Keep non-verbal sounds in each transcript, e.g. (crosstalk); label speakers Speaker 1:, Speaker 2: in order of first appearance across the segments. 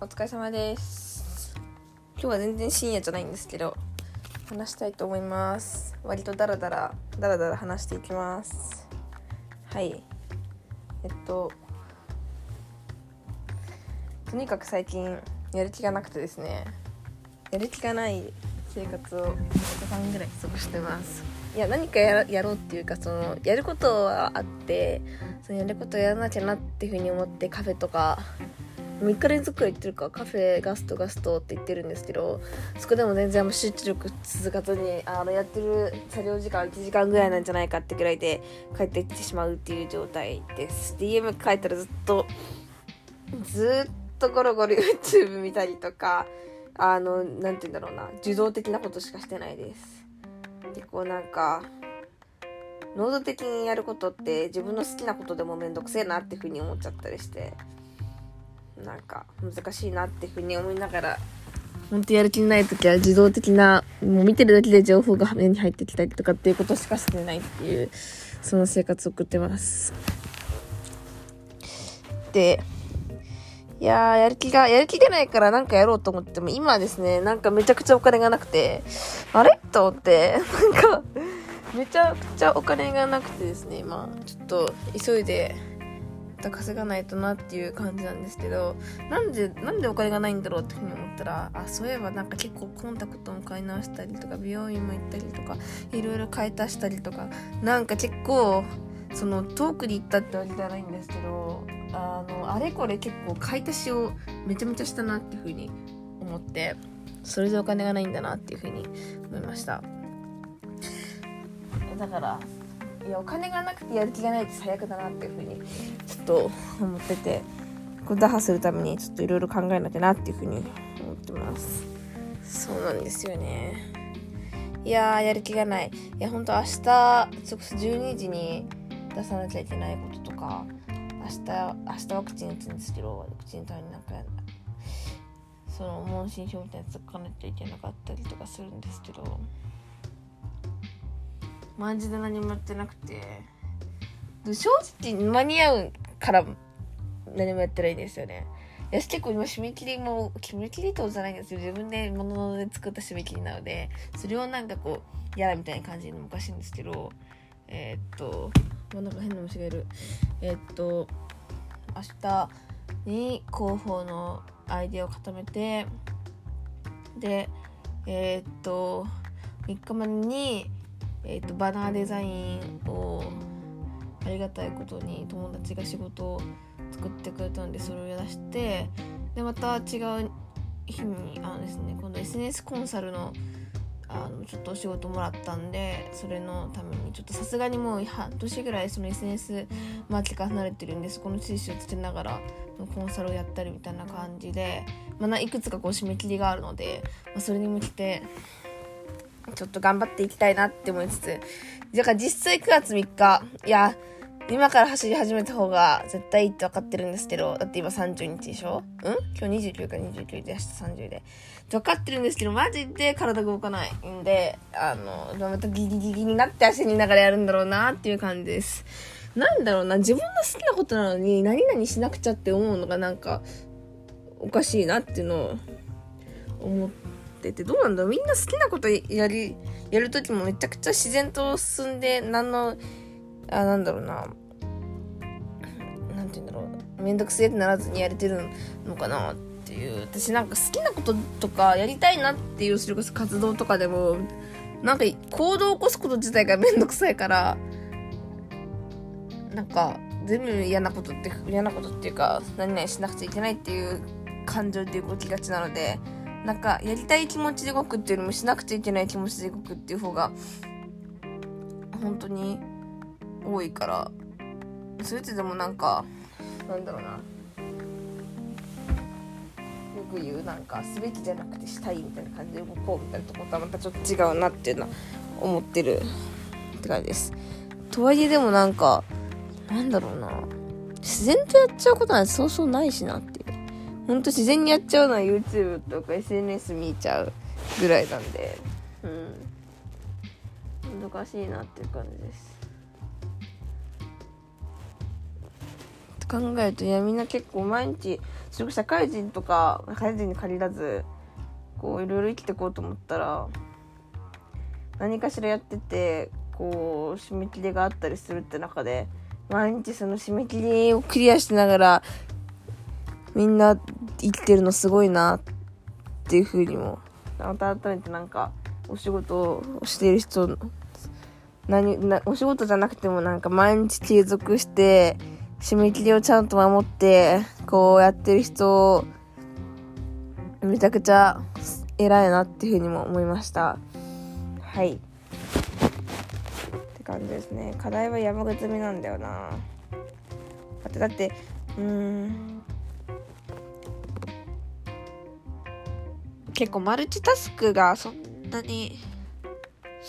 Speaker 1: お疲れ様です。今日は全然深夜じゃないんですけど話したいと思います。割とダラダラダラダラ話していきます。はい。えっととにかく最近やる気がなくてですね。やる気がない生活を1週間ぐらい過ごしてます。いや何かややろうっていうかそのやることはあってそのやることをやらなきゃなっていうふうに思ってカフェとか3日連続くら行ってるかカフェガストガストって言ってるんですけどそこでも全然集中力続かずにあのやってる作業時間1時間ぐらいなんじゃないかってぐらいで帰ってきてしまうっていう状態です。DM 帰ったらずっとずっとゴロゴロ YouTube 見たりとかあの何て言うんだろうな受動的なことしかしてないです。結構なんか能動的にやることって自分の好きなことでもめんどくせえなっていうふうに思っちゃったりして。なんか難しいなっていうふうに思いながら。本当やる気ない時は自動的なもう見てるだけで情報が目に入ってきたりとかっていうことしかしてないっていうその生活を送ってます。でいやーやる気がやる気がないからなんかやろうと思っても今はですねなんかめちゃくちゃお金がなくてあれ？と思ってなんかめちゃくちゃお金がなくてですね今。ちょっと急いで稼がないとなっていう感じなんですけどなんでなんでお金がないんだろうっていうふうに思ったらあそういえばなんか結構コンタクトも買い直したりとか美容院も行ったりとかいろいろ買い足したりとかなんか結構その遠くに行ったってわけじゃないんですけどあのあれこれ結構買い足しをめちゃめちゃしたなっていうふうに思ってそれでお金がないんだなっていうふうに思いました。だからいやお金がなくてやる気がないって最悪だなっていうふうにちょっと思っててこれ打破するためにちょっといろいろ考えなきゃなっていうふうに思ってます。そうなんですよね。いややる気がない。いやほんと明日そこそ12時に出さなきゃいけないこととか明日明日ワクチン打つんですけどワクチン単になんかその問診票みたいなやつ書かなきゃいけなかったりとかするんですけどマジで何もやってなくて。正直間に合うから何もやってないんですよね。いや結構今締め切りも締め切りとじゃないんですよ。自分で物で作った締め切りなので。それをなんかこうやらみたいな感じのおかしいんですけど。えー、っとなんか変な虫がいる。えー、っと明日に広報のアイデアを固めて。でえー、っと3日前にえーと、バナーデザインをありがたいことに友達が仕事を作ってくれたのでそれをやらしてでまた違う日にあのですね今度 SNS コンサルのあのちょっとお仕事もらったんでそれのためにちょっとさすがにもう半年ぐらいその SNS マーケから離れてるんでそこの知識をつけながらコンサルをやったりみたいな感じで、まあ、いくつかこう締め切りがあるので、まあ、それに向けてちょっと頑張っていきたいなって思いつつ、だから実際9月3日、いや、今から走り始めた方が絶対いいって分かってるんですけど、だって今30日でしょ？うん？今日29か29で明日30で。分かってるんですけど、マジで体が動かないんで、あの、またギリギリになって足にながらやるんだろうなっていう感じです。なんだろうな、自分の好きなことなのに何々しなくちゃって思うのがなんか、おかしいなっていうのを思って、っててどうなんだろう？みんな好きなことやりやる時もめちゃくちゃ自然と進んで何のあなんだろうな。何て言うんだろう。めんどくせえってならずにやれてるのかなっていう。私なんか好きなこととかやりたいなっていうそれこそ活動とかでもなんか行動を起こすこと自体がめんどくさいからなんか全部嫌なことって嫌なことっていうか何々しなくちゃいけないっていう感情で動きがちなのでなんかやりたい気持ちで動くっていうよりもしなくちゃいけない気持ちで動くっていう方が本当に多いからそれってでもなんかなんだろうなよく言うなんかすべきじゃなくてしたいみたいな感じで動こうみたいなとことはまたちょっと違うなっていうのは思ってるって感じです。とはいえでもなんかなんだろうな自然とやっちゃうことなんてそうそうないしなって。ほんと自然にやっちゃうのは YouTube とか SNS 見ちゃうぐらいなんで。うん。難しいなっていう感じです。考えるといやみんな結構毎日社会人とか社会人に限らずこういろいろ生きていこうと思ったら何かしらやっててこう締め切りがあったりするって中で毎日その締め切りをクリアしながらみんな生きてるのすごいなっていうふうにもまた改めてなんかお仕事をしている人何なお仕事じゃなくてもなんか毎日継続して締め切りをちゃんと守ってこうやってる人めちゃくちゃ偉いなっていうふうにも思いました。はいって感じですね。課題は山積みなんだよな。だってだってうーん。結構マルチタスクがそんなに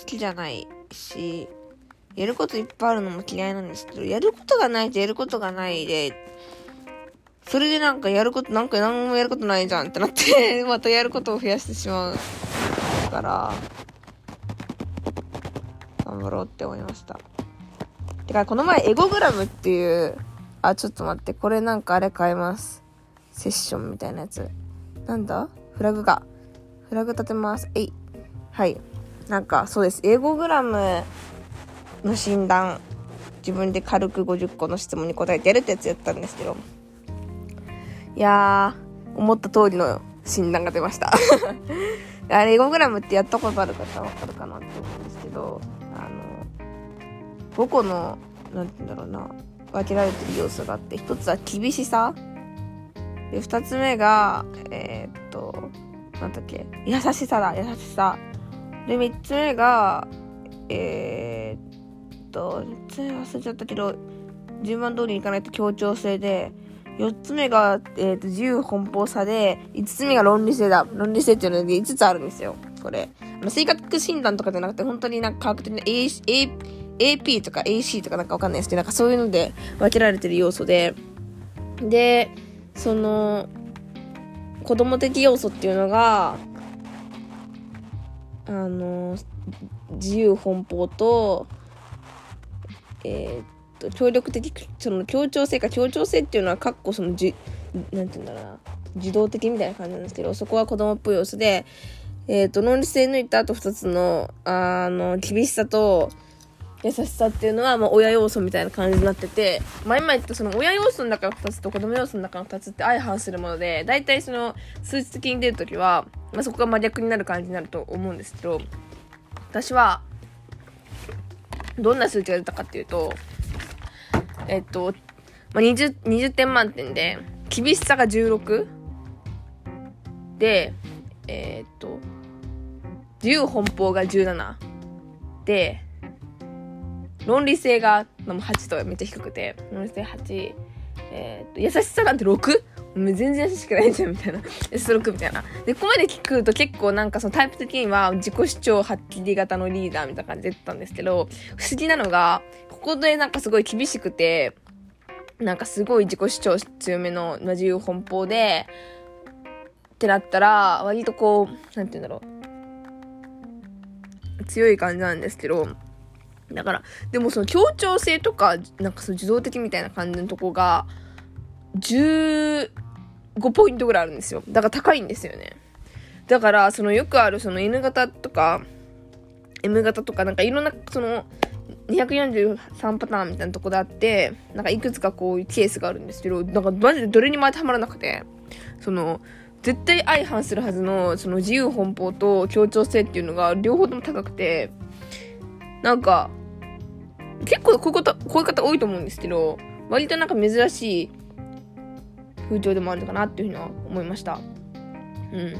Speaker 1: 好きじゃないしやることいっぱいあるのも嫌いなんですけどやることがないとやることがないでそれでなんかやること、なんか何もやることないじゃんってなってまたやることを増やしてしまうから、頑張ろうって思いました。てか、この前エゴグラムっていう、あ、ちょっと待って、これなんかあれ変えます。セッションみたいなやつ。なんだ？フラグが。フラグ立てます。えい。はい。なんか、そうです。英語グラムの診断。自分で軽く50個の質問に答えてやるってやつやったんですけど。いやー、思った通りの診断が出ました (laughs) あれ、エゴグラムってやったことある方わかるかなって思うんですけど、あの、5個の、なんて言うんだろうな、分けられてる要素があって、1つは厳しさ。で、2つ目が、え、なんだっけ、優しさだ、優しさ。で、3つ目が、えー、っと、3つ目忘れちゃったけど、順番通りにいかないと協調性で、4つ目が、えーと、自由奔放さで、5つ目が論理性だ。論理性っていうので5つあるんですよ。これ。性格診断とかじゃなくて、本当になんか科学的な A A AP とか AC とかなんかわかんないですけど、なんかそういうので分けられてる要素で、で、その、子供的要素っていうのが、あの、自由奔放と、えー、と協力的その協調性か協調性っていうのはかっこそのじなんて言うんだろうな。自動的みたいな感じなんですけどそこは子供っぽい様子でえっ、と論理性抜いた後2つのあの厳しさと優しさっていうのは、まあ、親要素みたいな感じになってて、まあ、今言ったその親要素の中の2つと子供要素の中の2つって相反するもので、大体その数値的に出るときは、まあ、そこが真逆になる感じになると思うんですけど、私は、どんな数値が出たかっていうと、えっと、まあ、20, 20点満点で、厳しさが16で、えー、っと、自由奔放が17で、論理性が8とめっちゃ低くて、論理性8、えー、っと、優しさなんて 6? 全然優しくないじゃんみたいな。S6 みたいな。で、ここまで聞くと結構なんかそのタイプ的には自己主張発揮型のリーダーみたいな感じで言ったんですけど、不思議なのが、ここでなんかすごい厳しくて、なんかすごい自己主張強めの自由奔放で、ってなったら、割とこう、なんて言うんだろう。強い感じなんですけど、だから、でもその協調性とか、なんかその受動的みたいな感じのとこが、15ポイントぐらいあるんですよ。だから高いんですよね。だから、そのよくあるその N 型とか、M 型とか、なんかいろんな、その、243パターンみたいなとこであって、なんかいくつかこういうケースがあるんですけど、なんかマジでどれにも当てはまらなくて、その、絶対相反するはずの、その自由奔放と協調性っていうのが両方とも高くて、なんか、結構こういうこと、こういう方多いと思うんですけど、割となんか珍しい風潮でもあるのかなっていうふうには思いました。うん。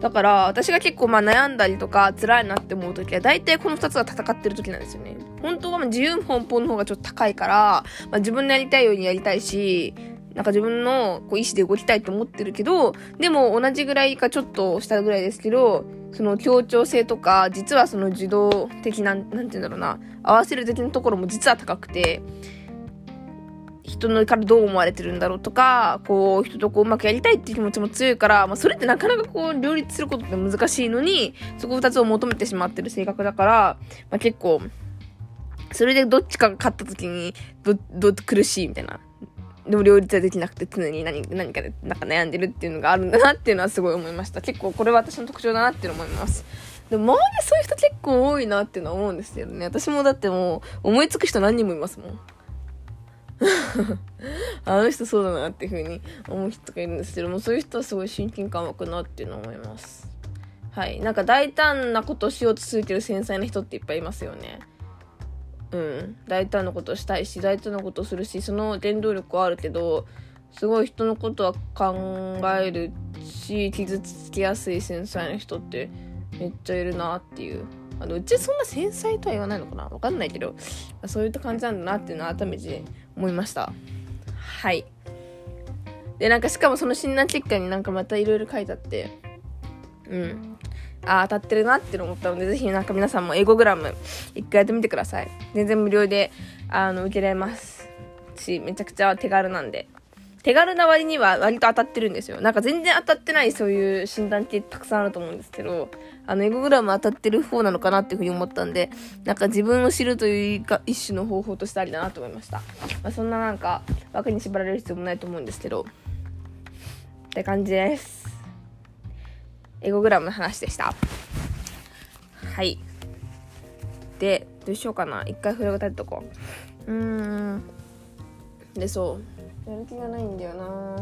Speaker 1: だから、私が結構まあ悩んだりとか辛いなって思う時は、大体この2つが戦ってる時なんですよね。本当は自由奔放の方がちょっと高いから、まあ、自分のやりたいようにやりたいし、なんか自分のこう意思で動きたいと思ってるけど、でも同じぐらいかちょっと下ぐらいですけど、その協調性とか、実はその受動的な、なんて言うんだろうな、合わせる的なところも実は高くて、人のからどう思われてるんだろうとか、こう、人とこううまくやりたいっていう気持ちも強いから、まあ、それってなかなかこう、両立することって難しいのに、そこ二つを求めてしまってる性格だから、まあ、結構、それでどっちかが勝った時に、ど、ど、苦しいみたいな。でも両立はできなくて常に何何かでなんか悩んでるっていうのがあるんだなっていうのはすごい思いました。結構これは私の特徴だなっていうの思います。でも周りそういう人結構多いなっていうのは思うんですけどね。私もだってもう思いつく人何人もいますもん。(laughs) あの人そうだなっていう風に思う人がいるんですけどもそういう人はすごい親近感湧くなっていうのを思います。はい。なんか大胆なことをしようと続いてる繊細な人っていっぱいいますよね。うん。大胆なことしたいし大胆なことするしその原動力はあるけどすごい人のことは考えるし傷つきやすい繊細な人ってめっちゃいるなっていうあのうちそんな繊細とは言わないのかな。わかんないけどそういった感じなんだなっていうのを改めて思いました。はい。でなんかしかもその診断結果になんかまたいろいろ書いてあってうん。あ当たってるなって思ったのでぜひなんか皆さんも英語グラム一回やってみてください全然無料であの受けられますしめちゃくちゃ手軽なんで手軽な割には割と当たってるんですよ。なんか全然当たってないそういう診断ってたくさんあると思うんですけど、あの、エゴグラム当たってる方なのかなっていうふうに思ったんで、なんか自分を知るというか一種の方法としてありだなと思いました。まあ、そんななんか枠に縛られる必要もないと思うんですけど、って感じです。エゴグラムの話でした。はい。で、どうしようかな。一回フラグ立てとこう。うーん。で、そう。やる気がないんだよな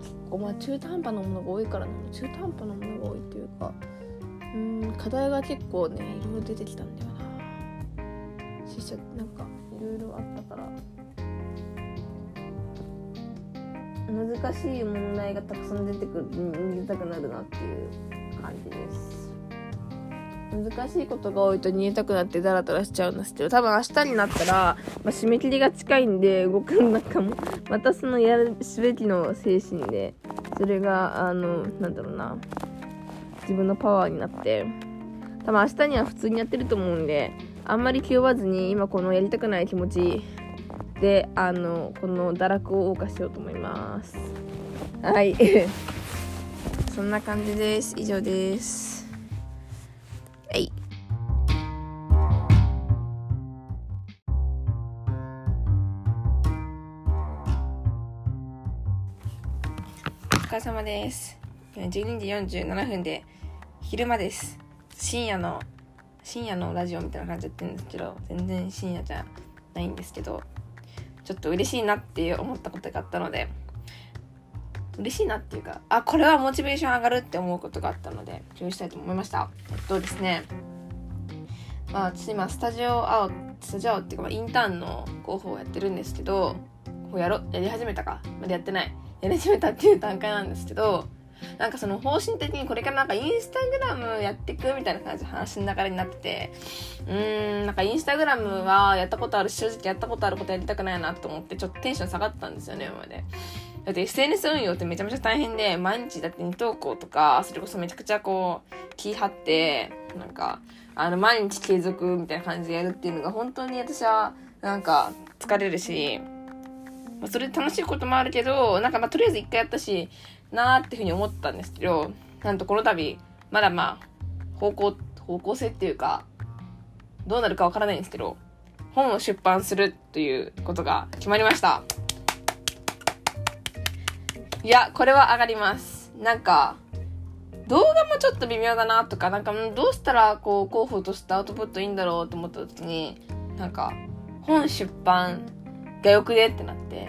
Speaker 1: 結構まあ中途半端なものが多いからな中途半端なものが多いっていうかうん課題が結構ねいろいろ出てきたんだよなししなんかいろいろあったから難しい問題がたくさん出てくる。逃げたくなるなっていう感じです。難しいことが多いと逃げたくなってダラダラしちゃうんですけど多分明日になったら、まあ、締め切りが近いんで動くんかもまたそのやるすべきの精神でそれがあのなんだろうな。自分のパワーになって。多分明日には普通にやってると思うんであんまり気負わずに今このやりたくない気持ちであのこの堕落を謳歌しようと思いますはい (laughs) そんな感じです以上ですはい。お疲れ様です。12時47分で昼間です。深夜の、深夜のラジオみたいな感じでやってるんですけど、全然深夜じゃないんですけど、ちょっと嬉しいなって思ったことがあったので、嬉しいなっていうか、あ、これはモチベーション上がるって思うことがあったので、共有したいと思いました。えっとですね、まあ私今スタジオ青スタジオ青っていうか、まあ、インターンの広報をやってるんですけど、こうやろ、やり始めたかまだやってない。やり始めたっていう段階なんですけど、なんかその方針的にこれからなんかインスタグラムやっていくみたいな感じで話の流れになってて、うーん、なんかインスタグラムはやったことあるし、正直やったことあることやりたくないなと思ってちょっとテンション下がったんですよね、今まで。だって SNS 運用ってめちゃめちゃ大変で、毎日だって2投稿とか、それこそめちゃくちゃこう、気張って、なんか、あの、毎日継続みたいな感じでやるっていうのが本当に私は、なんか、疲れるし、まあ、それで楽しいこともあるけど、なんかまあとりあえず一回やったし、なーっていうふうに思ったんですけど、なんとこの度、まだまあ、方向、方向性っていうか、どうなるかわからないんですけど、本を出版するということが決まりました。いや、これは上がります。なんか、動画もちょっと微妙だなとか、なんかどうしたらこう候補としてアウトプットいいんだろうと思った時に、なんか、本出版がよくねってなって、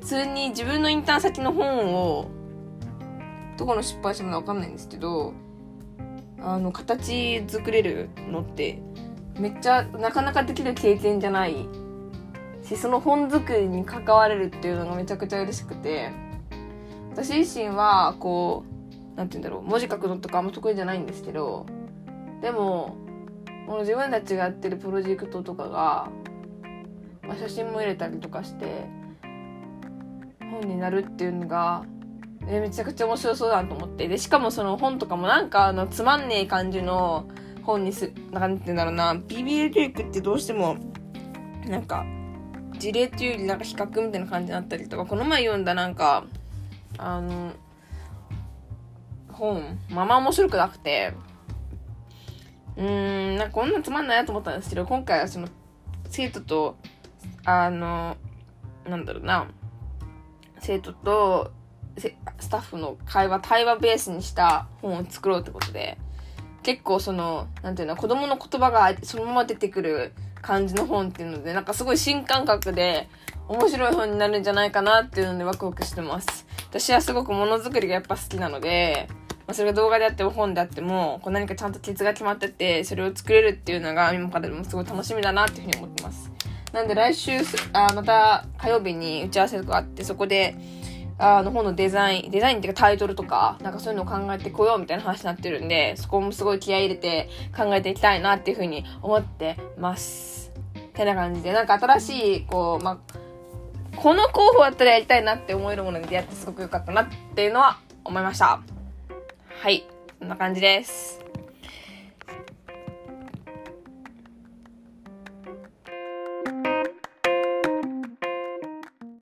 Speaker 1: 普通に自分のインターン先の本を、どこの出版社もわかんないんですけど、あの、形作れるのって、めっちゃなかなかできる経験じゃない。し、その本作りに関われるっていうのがめちゃくちゃ嬉しくて、私自身は、こう、なんて言うんだろう、文字書くのとかあんま得意じゃないんですけど、でも、この自分たちがやってるプロジェクトとかが、まあ、写真も入れたりとかして、本になるっていうのが、えめちゃくちゃ面白そうだなと思って。で、しかもその本とかもなんかあの、つまんねえ感じの本にす、なんて言うんだろうな、BBL 教育ってどうしても、なんか、事例っていうよりなんか比較みたいな感じになったりとか、この前読んだなんか、あの、本、まあまあ面白くなくて、うーん、なんかこんなつまんないなと思ったんですけど、今回はその、生徒と、あの、なんだろうな、生徒とスタッフの会話、対話ベースにした本を作ろうってことで、結構その、なんていうの、子供の言葉がそのまま出てくる感じの本っていうので、なんかすごい新感覚で面白い本になるんじゃないかなっていうのでワクワクしてます。私はすごくものづくりがやっぱ好きなので、ま、それが動画であっても本であっても、こう何かちゃんとケツが決まってて、それを作れるっていうのが今からでもすごい楽しみだなっていうふうに思ってます。なんで来週、あまた火曜日に打ち合わせとかあって、そこで、あの本のデザイン、デザインっていうかタイトルとか、なんかそういうのを考えてこようみたいな話になってるんで、そこもすごい気合い入れて考えていきたいなっていうふうに思ってます。てな感じで、なんか新しい、こう、まこの候補だったらやりたいなって思えるものに出会ってすごく良かったなっていうのは思いました。はい。こんな感じです。